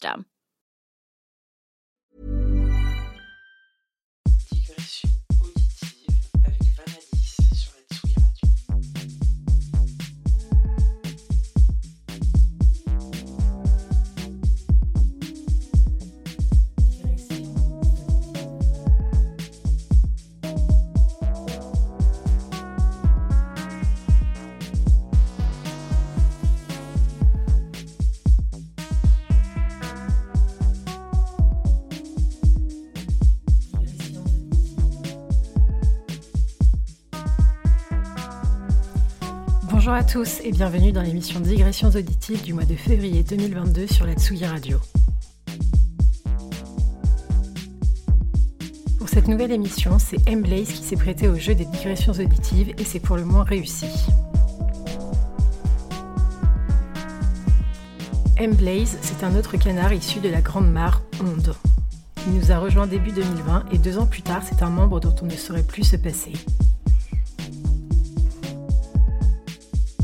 Digression tous et bienvenue dans l'émission Digressions auditives du mois de février 2022 sur la Tsugi Radio. Pour cette nouvelle émission, c'est M. Blaze qui s'est prêté au jeu des digressions auditives et c'est pour le moins réussi. M. Blaze, c'est un autre canard issu de la Grande Mare, Onde. Il nous a rejoint début 2020 et deux ans plus tard, c'est un membre dont on ne saurait plus se passer.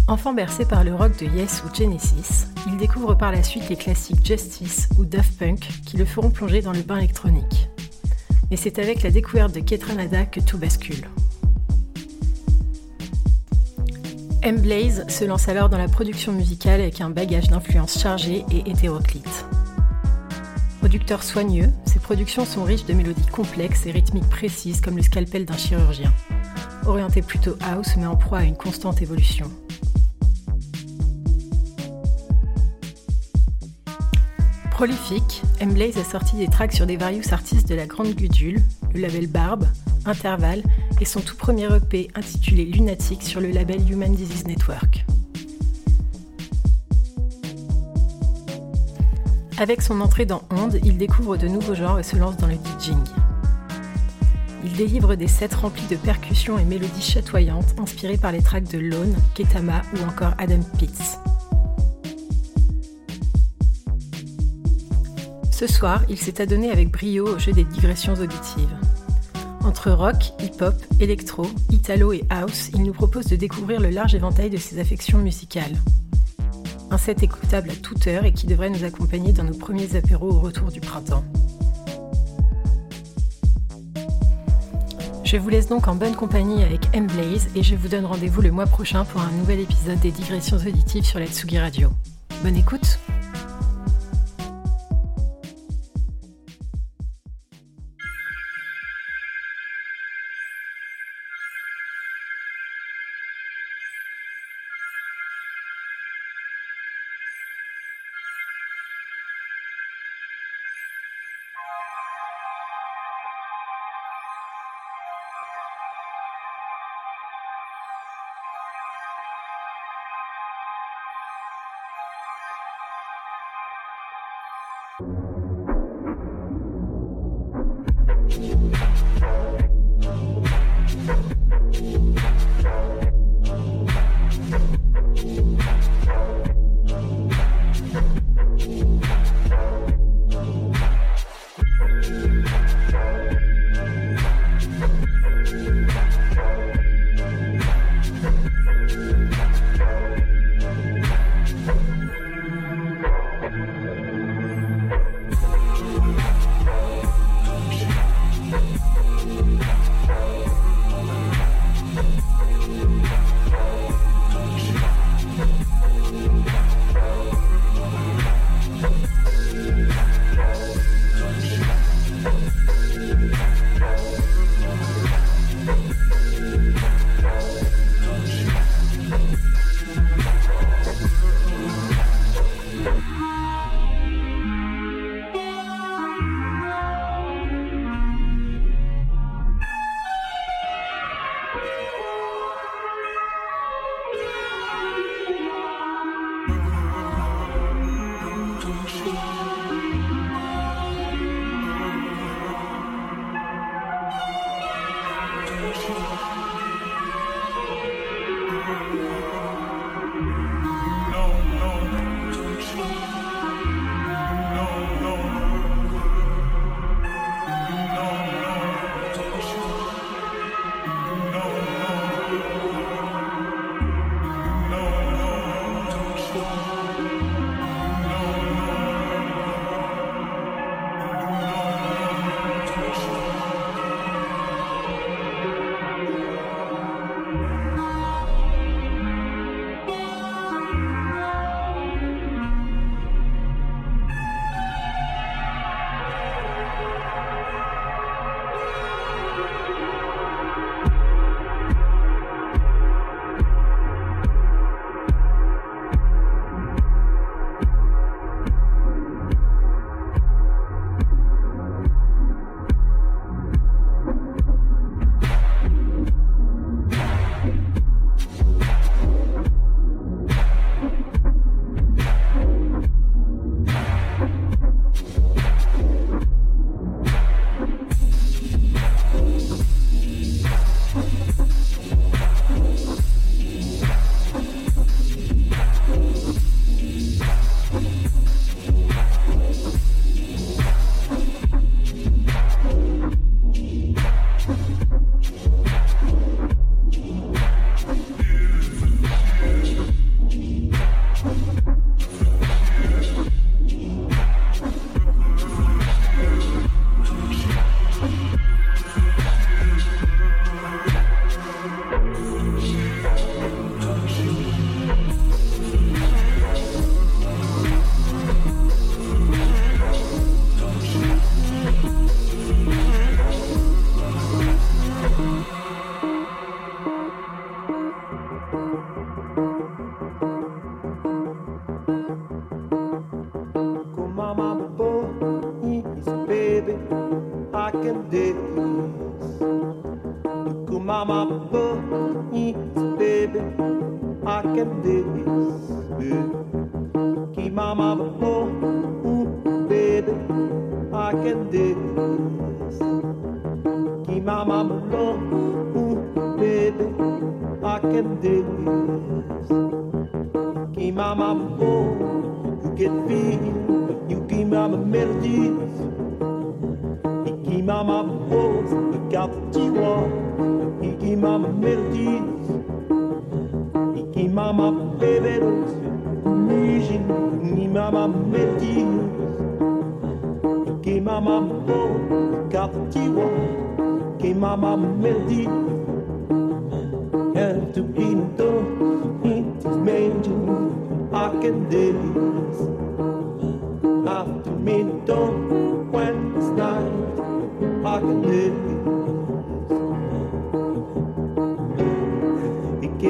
Enfant bercé par le rock de Yes ou Genesis, il découvre par la suite les classiques Justice ou Daft Punk qui le feront plonger dans le bain électronique. Mais c'est avec la découverte de Ketranada que tout bascule. M. Blaze se lance alors dans la production musicale avec un bagage d'influences chargé et hétéroclite. Producteur soigneux, ses productions sont riches de mélodies complexes et rythmiques précises comme le scalpel d'un chirurgien. Orienté plutôt house mais en proie à une constante évolution. Prolifique, M-Blaze a sorti des tracks sur des various artistes de la Grande Gudule, le label Barbe, Interval et son tout premier EP intitulé Lunatic sur le label Human Disease Network. Avec son entrée dans Onde, il découvre de nouveaux genres et se lance dans le DJing. Il délivre des sets remplis de percussions et mélodies chatoyantes inspirées par les tracks de Lone, Ketama ou encore Adam Pitts. Ce soir, il s'est adonné avec brio au jeu des digressions auditives. Entre rock, hip-hop, électro, italo et house, il nous propose de découvrir le large éventail de ses affections musicales. Un set écoutable à toute heure et qui devrait nous accompagner dans nos premiers apéros au retour du printemps. Je vous laisse donc en bonne compagnie avec M. Blaze et je vous donne rendez-vous le mois prochain pour un nouvel épisode des digressions auditives sur la Tsugi Radio. Bonne écoute!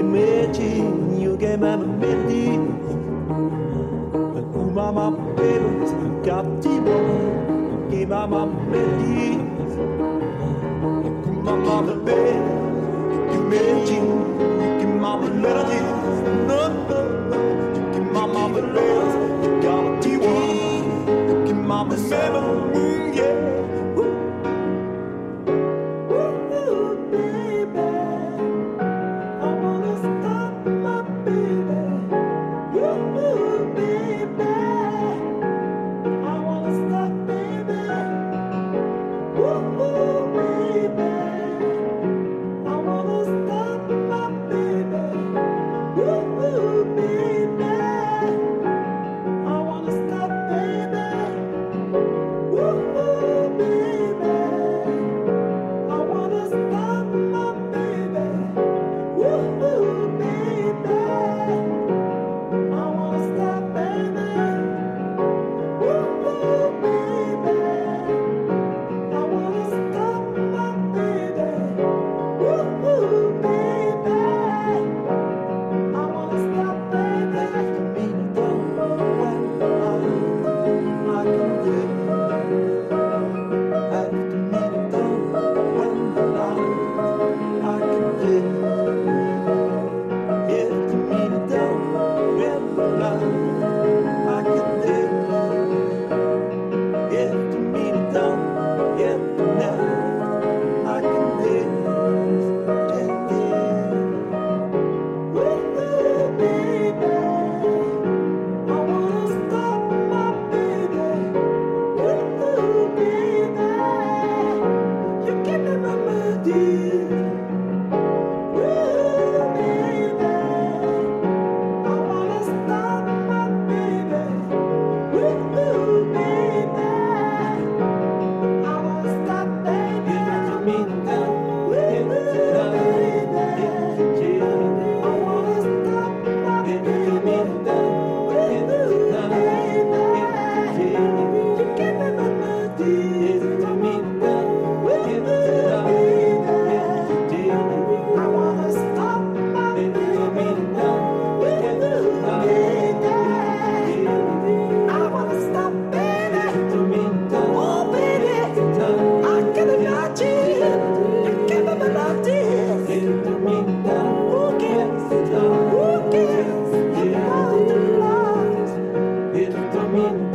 meti, you get my meti. But mama baby, got tibo, you mama meti. Mama baby, you meti, you mama meti. No, you mama meti.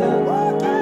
the world.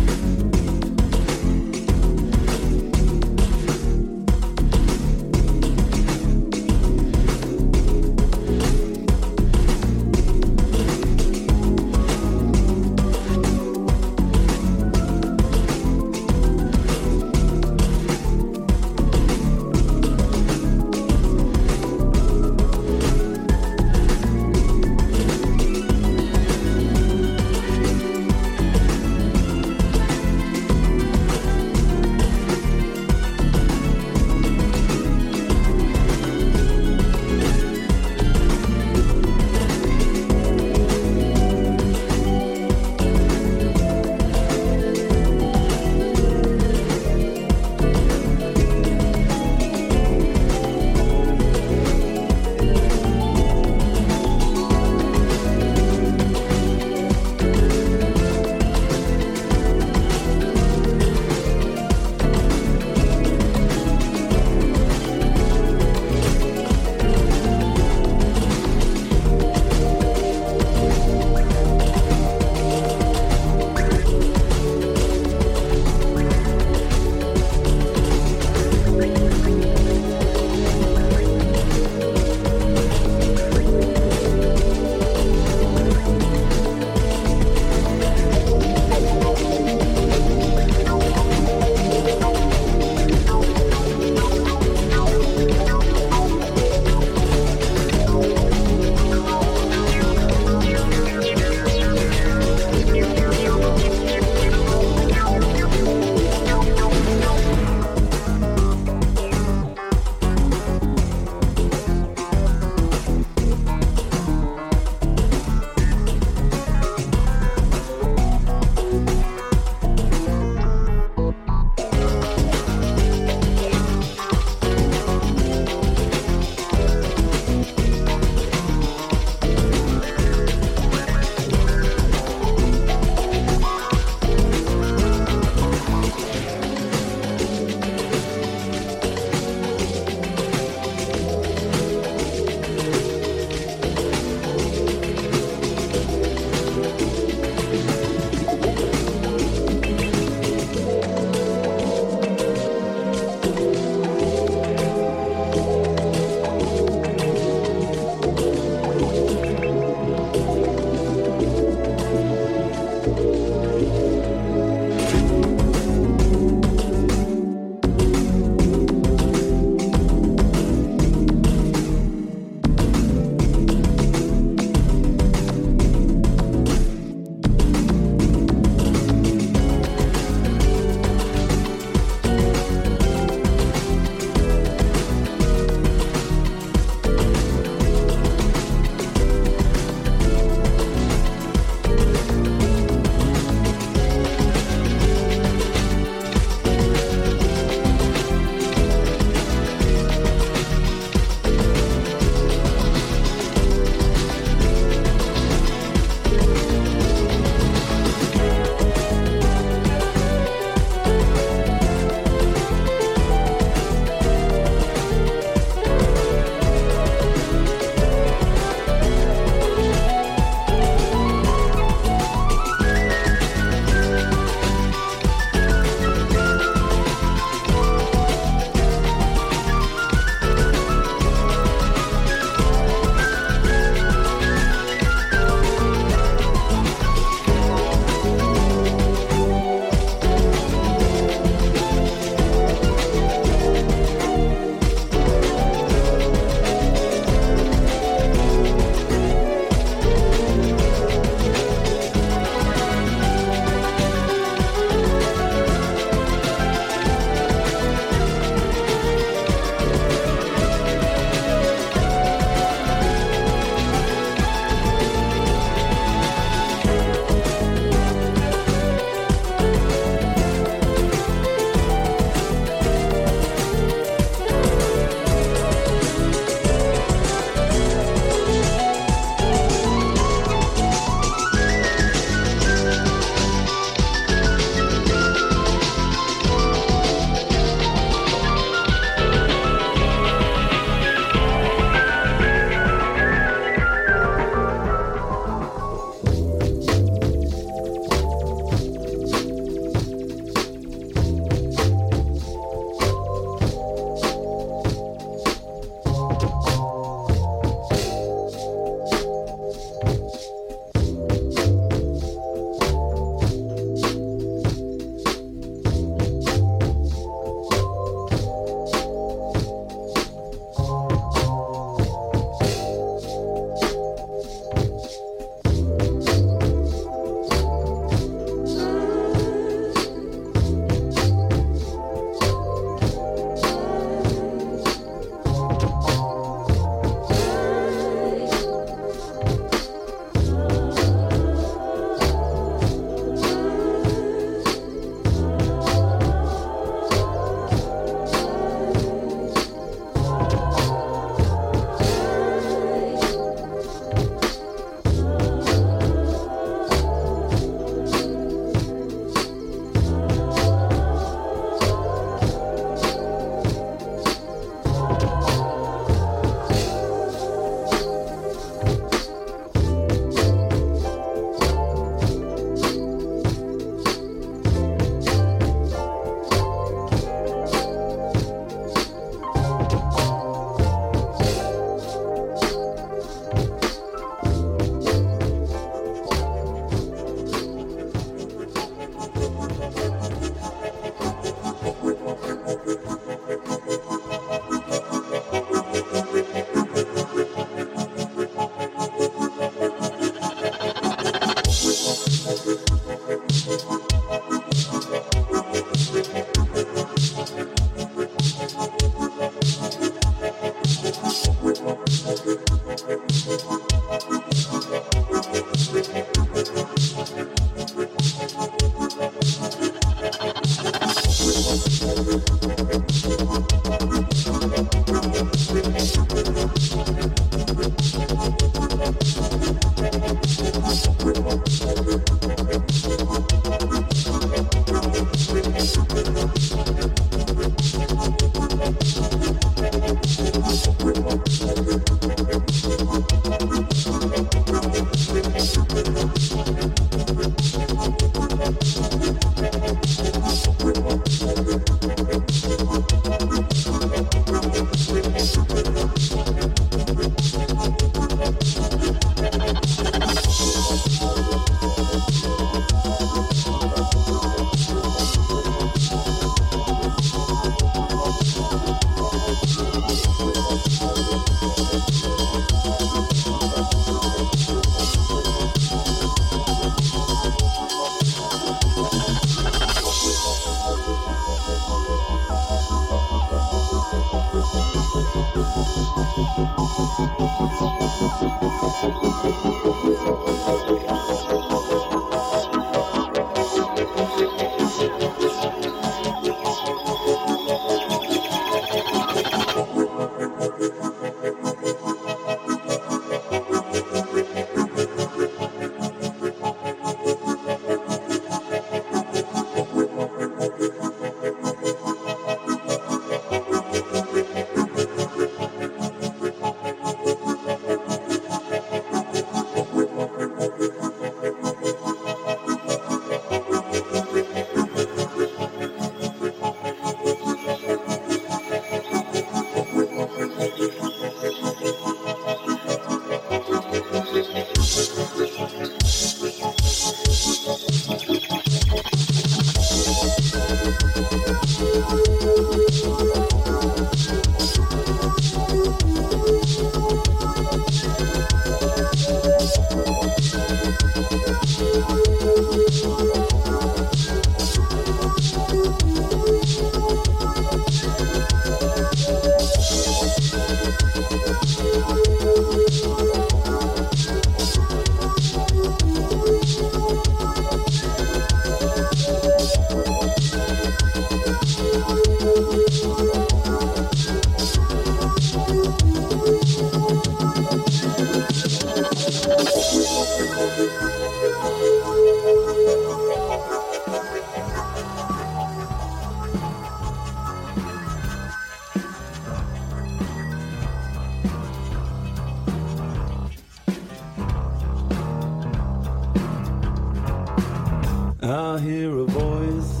I hear a voice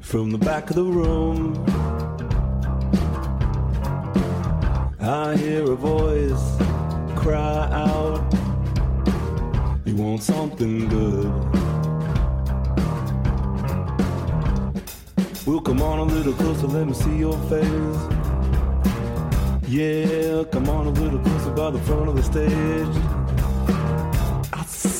from the back of the room. I hear a voice cry out, You want something good? Well, come on a little closer, let me see your face. Yeah, come on a little closer by the front of the stage.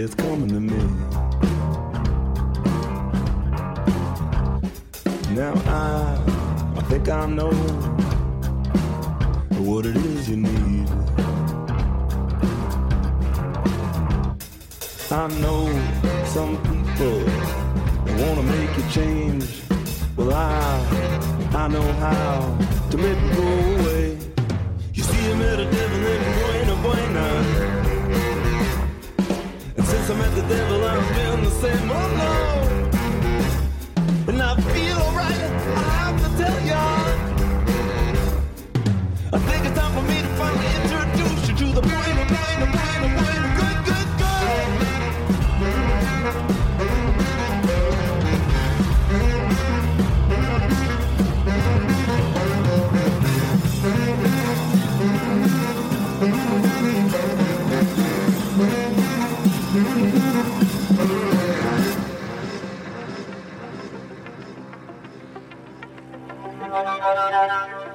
It's coming to me. Now I, I think I know what it is you need. I know some people wanna make you change. Well, I I know how to make them go away. You see, I met a devil in Buena Buena. The devil, I've been the same. Oh no! なるほど。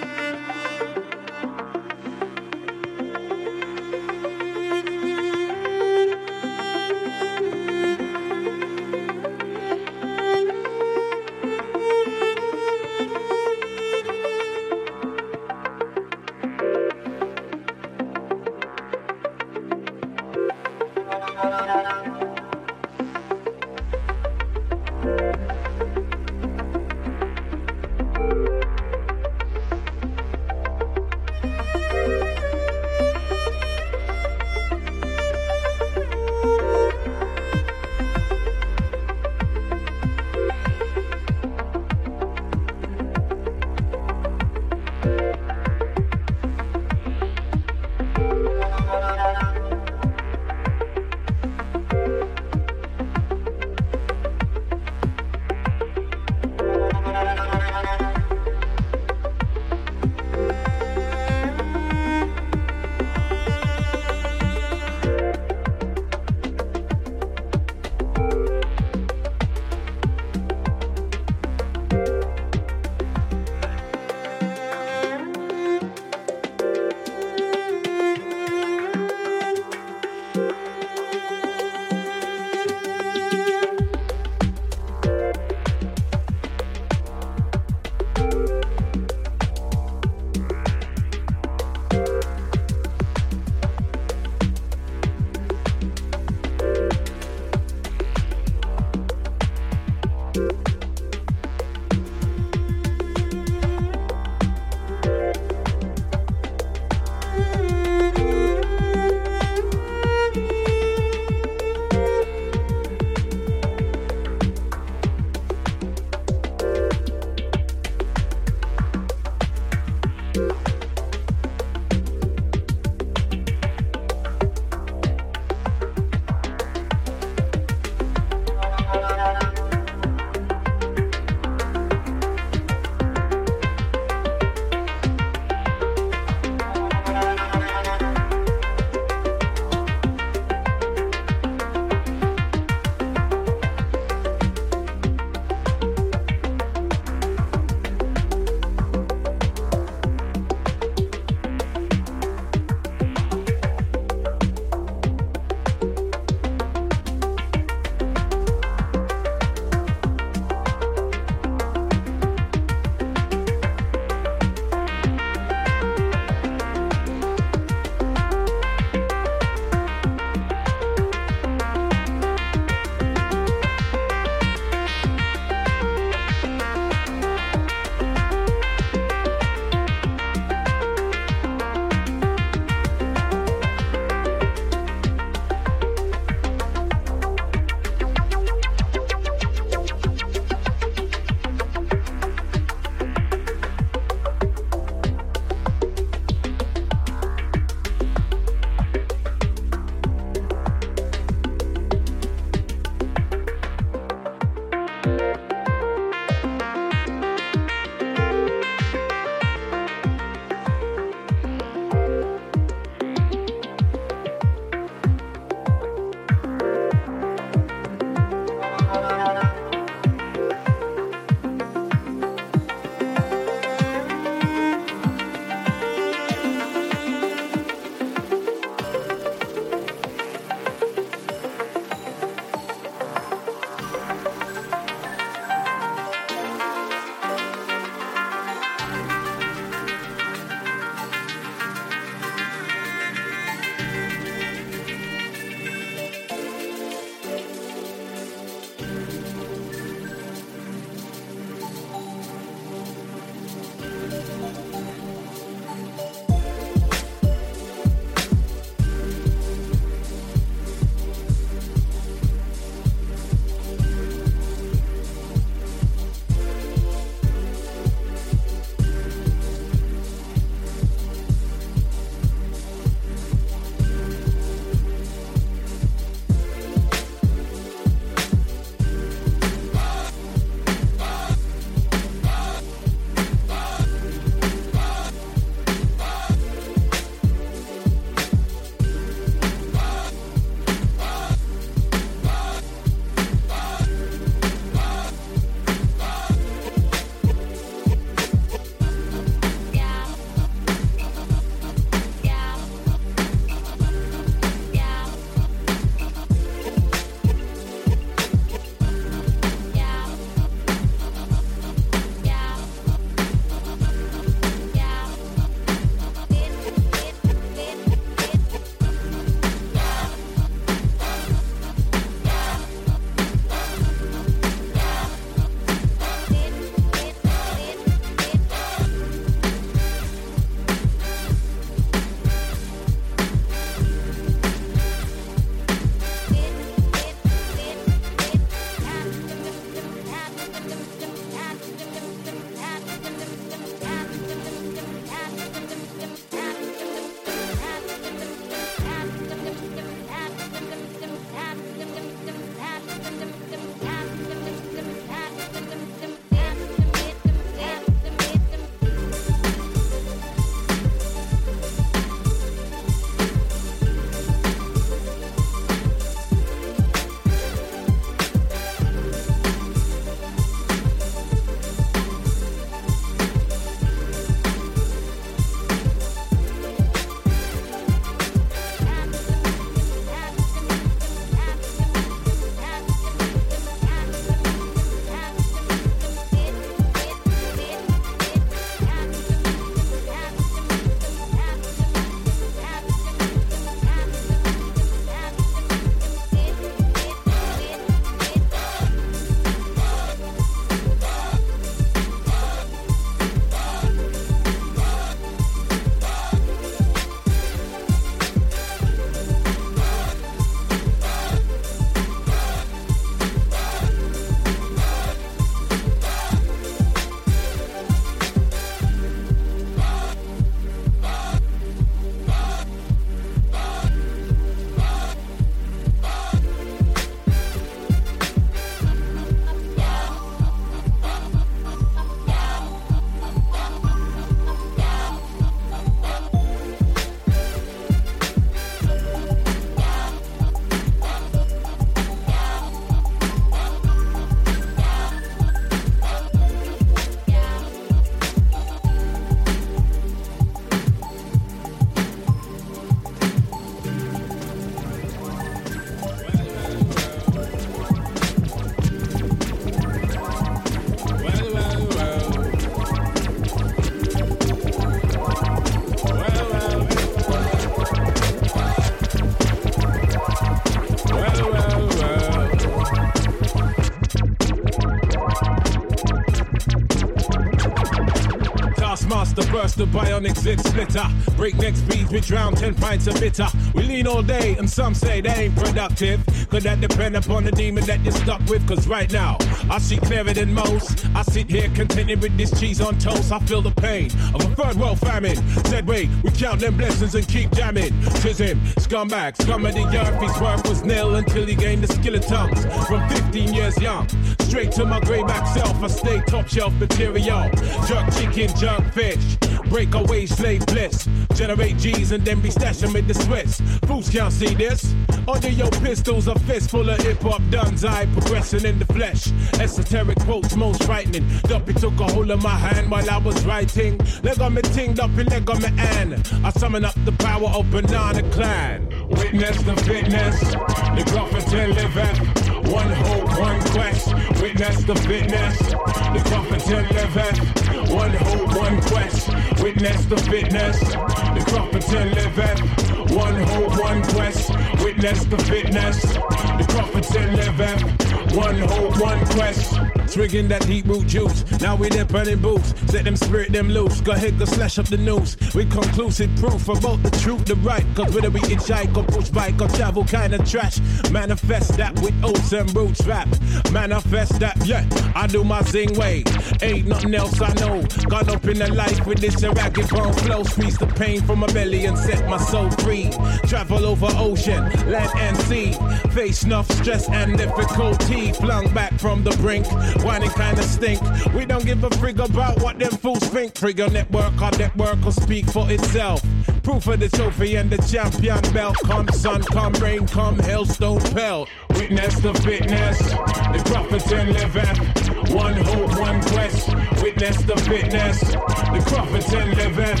The bionic zit splitter. Breakneck speeds, we drown 10 pints of bitter. We lean all day, and some say they ain't productive. Could that depend upon the demon that you're stuck with? Cause right now, I see clearer than most. I sit here contented with this cheese on toast. I feel the pain of a third world famine. Said, wait, we count them blessings and keep jamming. Tis him, scumbag, scum of the earth. His worth was nil until he gained the skill of tongues. From 15 years young, straight to my grayback self, I stay top shelf material. Jerk chicken, jerk fish. Break away slave bliss. Generate G's and then be stashing with the Swiss. Fools can't see this. Under your pistols, a fist full of hip hop duns. I progressing in the flesh. Esoteric quotes, most frightening. Duppy took a hold of my hand while I was writing. Leg on me ting, Duppy leg on me and I summon up the power of Banana Klan. Witness the fitness, the Gruffington liveth. One hope, one quest. Witness the fitness, the Gruffington liveth. One hope, one quest. Witness the fitness, the Gruffington liveth. One hope, one quest. Witness the fitness, the Gruffington liveth. One hope, one quest. Swigging that deep root juice. Now we there burning boots. Set them spirit them loose. Go ahead, go slash up the news. With conclusive proof about the truth, the right. Cause whether we hitchhike or push bike or travel kind of trash. Manifest that with oats and roots rap. Manifest that, yeah. I do my zing way. Ain't nothing else I know. Got up in the life with this ragged bone flow. Squeeze the pain from my belly and set my soul free. Travel over ocean, land and sea. Face enough stress and difficulty. Flung back from the brink. Whining kinda stink. We don't give a frig about what them fools think. Trigger network, our network will speak for itself. Proof of the trophy and the champion belt. Come sun, come rain, come hailstone pelt. Witness the fitness, the Crofton liveth. One hope, one quest. Witness the fitness, the Crofton liveth.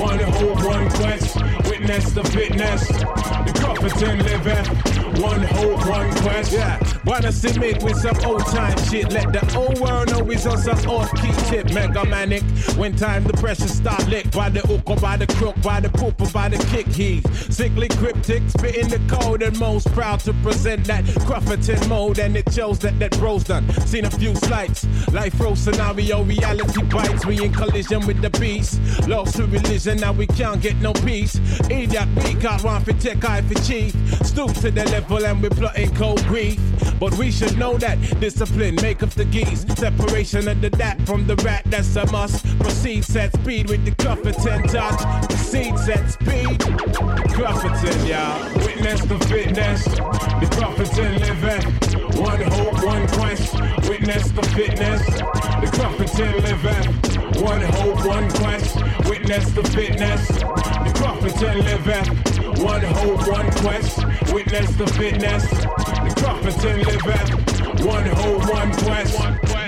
One hope, one quest. Witness the fitness, the Crofton liveth. One hope, one quest. Yeah, wanna see me with some old time shit. Let the old world know he's on some off key tip. Mega manic. When time the pressure start lick by the hook or by the crook, by the poop or by the kick. He sickly cryptic, spitting the code and most proud to present that Crufferton mode. And it shows that that bro's done. Seen a few slights. Life row scenario, reality bites. We in collision with the beast. Lost to religion, now we can't get no peace. Idiot, we can't want for tech, eye for chief. Stoop to the level and we're plotting cold grief. But we should know that discipline make up the geese. Separation of the dat from the rat, that's a must. Proceed set speed with the Clufferton touch. Proceed set speed. Clufferton, y'all. Witness the fitness. The Clufferton living. One hope, one quest. Witness the fitness. The Clufferton living. One hope, one quest. Witness the fitness. The Clufferton living. One hope, one quest. Witness the fitness. The Clufferton living. One hope. One quest, one quest,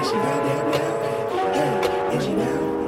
is she goddamn down? Hey, is she down?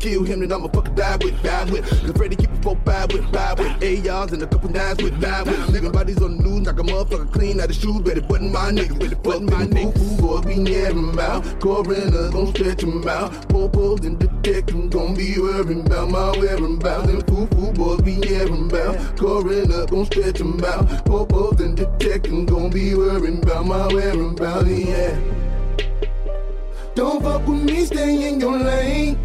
Kill him, then I'ma fucking die with, die with. Cause Freddy keep a four five with, five with. Yards and a couple nines with, die with. Nigga bodies on the news, knock a motherfucker clean out the shoes, better button my niggas, better button my niggas. Foo boys, we never out. Coroner, gon' stretch them out. Popos and detectives gon' be worrying about my whereabouts. And foo foo boys, we never out. Coroner, gon' stretch them out. Popos and detectives gon' be worrying about my whereabouts, yeah. Don't fuck with me, stay in your lane.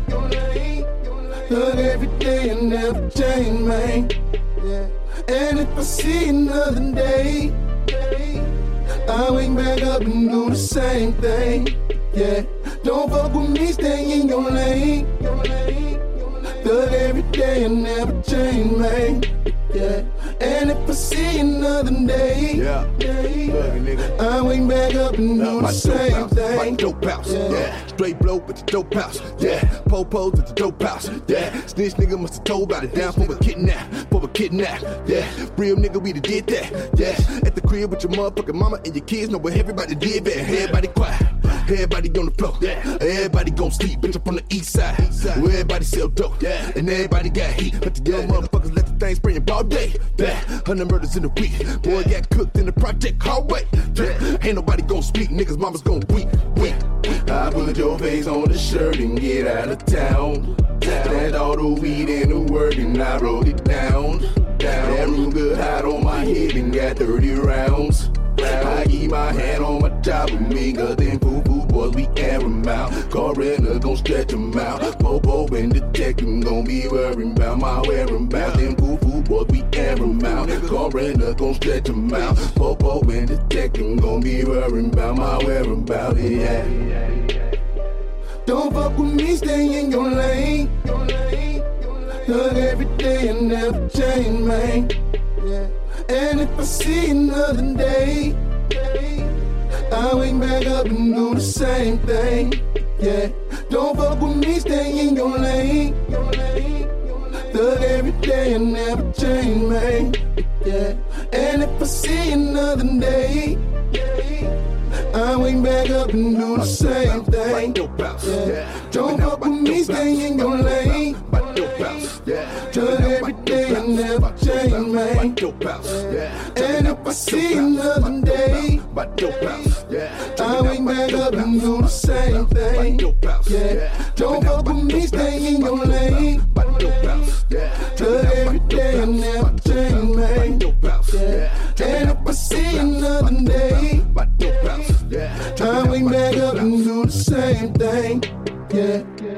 House, yeah. Popos at the dope house, yeah. Snitch nigga must have told about it down for a kidnap, for a kidnap, yeah. Real nigga, we done did that, yeah. At the crib with your motherfucking mama and your kids, know where everybody did that. Everybody quiet, everybody on the floor, yeah. Everybody gon' sleep, bitch up on the east side, where everybody sell dope, yeah. And everybody got heat, but the young motherfuckers let the thing spray all day, yeah. Hundred murders in a week, boy got cooked in the project hallway, yeah. Ain't nobody gon' speak, niggas mamas gon' weep, put your face on the shirt and get out of town. That all the weed and the word and I wrote it down. That Ruger hot on my head and got 30 rounds. I keep my hand on my top of me, cause them foo foo boys we air 'em out. Coroner gon' stretch 'em out. Popo and detective gon' be worrying about my whereabouts. Them foo foo boys we air 'em out. Coroner gon' stretch 'em out. Popo and detective gon' be worrying about my whereabouts. Yeah. Don't fuck with me, stay in your lane. Hug every day and never change, man. And if I see another day, I wake back up and do the same thing. Yeah. Don't fuck with me, stay in your lane. Thug every day and never change, man. Yeah. And if I see another day, I wake back up and do the same thing. Yeah. Don't fuck with me, stay in your lane. Thug every day and never change, man. And if I see another day, I wake back up and do the same thing. Yeah. Don't fuck with me, stay in your lane. Thug every day and never change, man. And if I see another day, I wake back up and do the same thing. Yeah.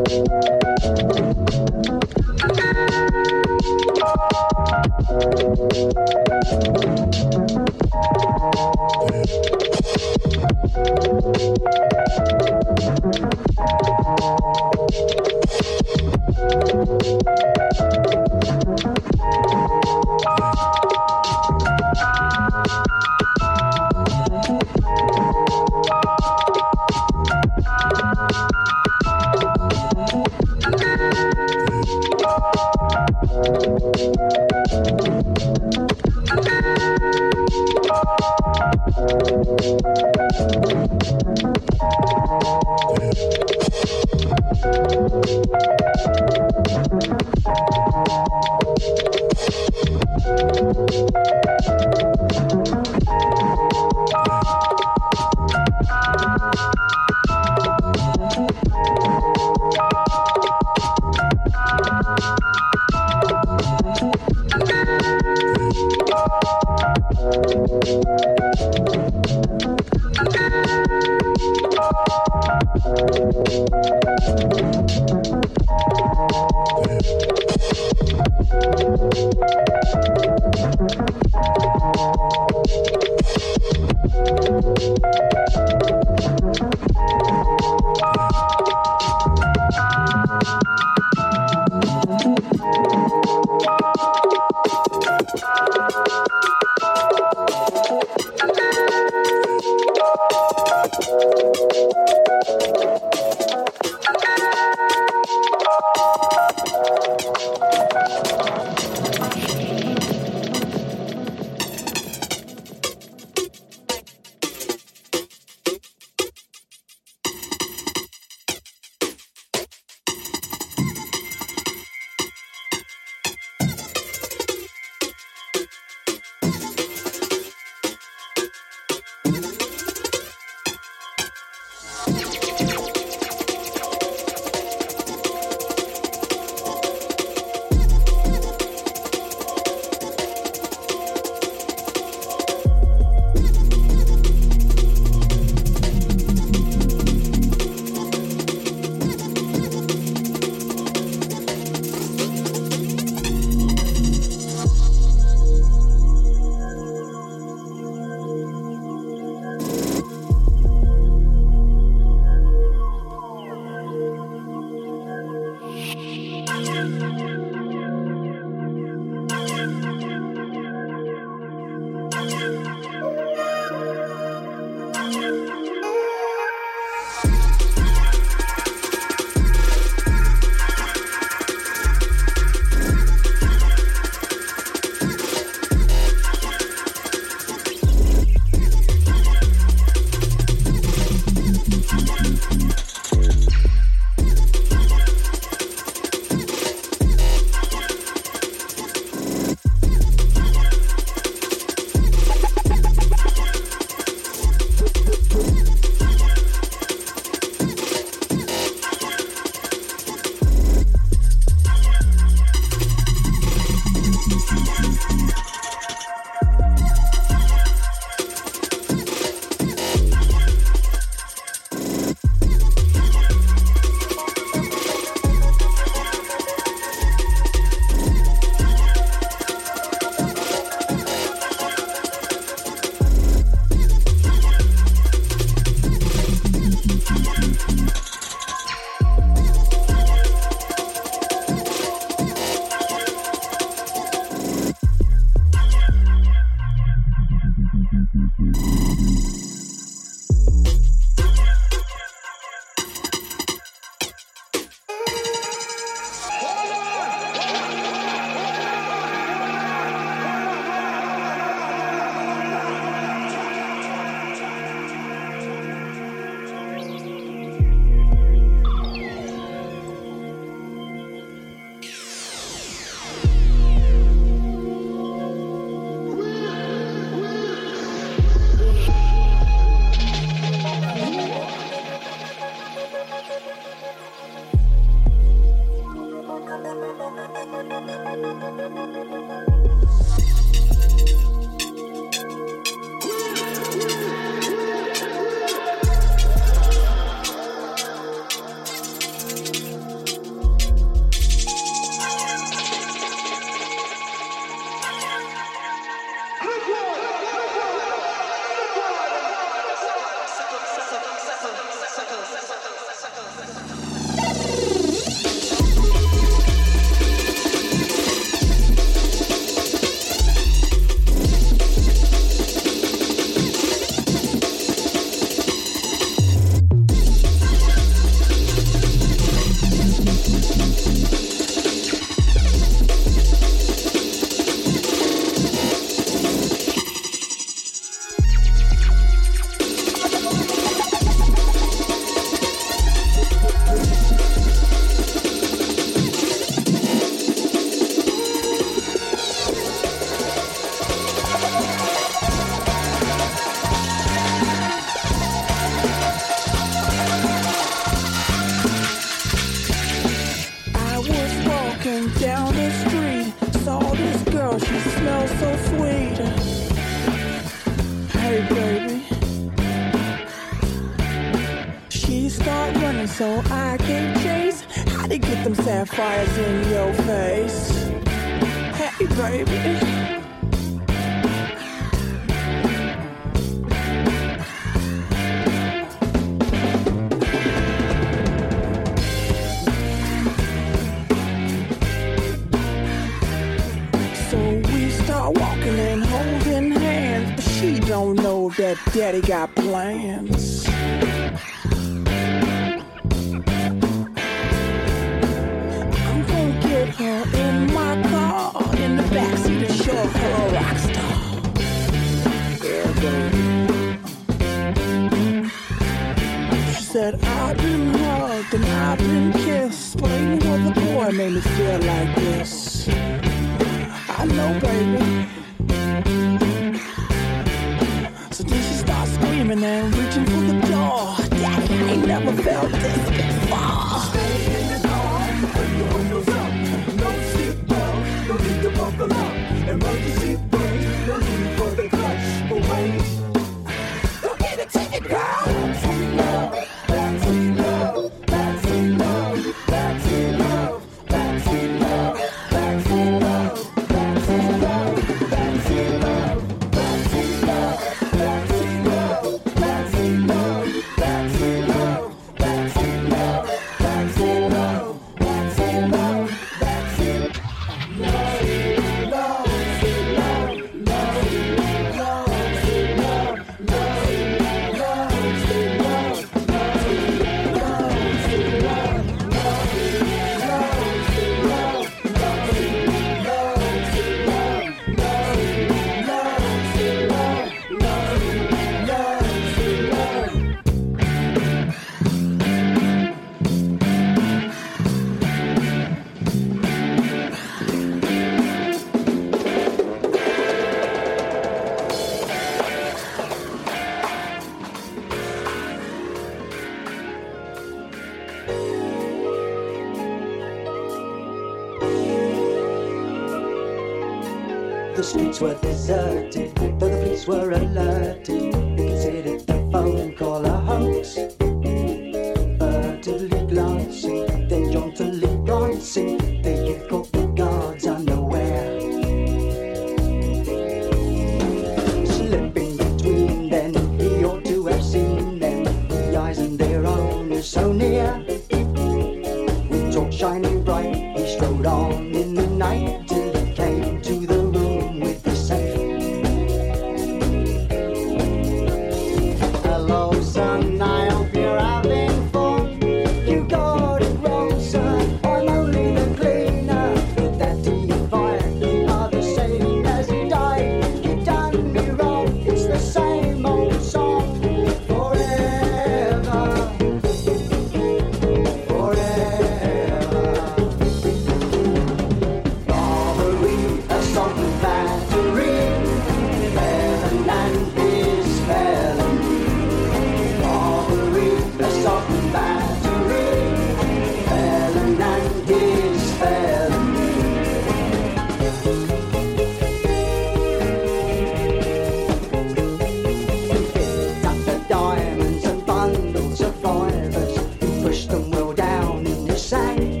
pushed them well down in his side.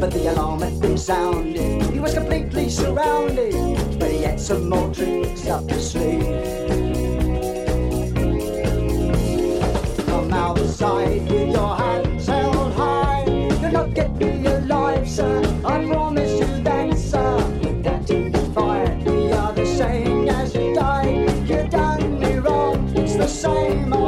But the alarm had been sounded. He was completely surrounded. But he had some more tricks up his sleeve. Come outside with your hands held high. You'll not get me alive, sir. I promise you that, sir. That in the we are the same as died. You done me wrong. It's the same.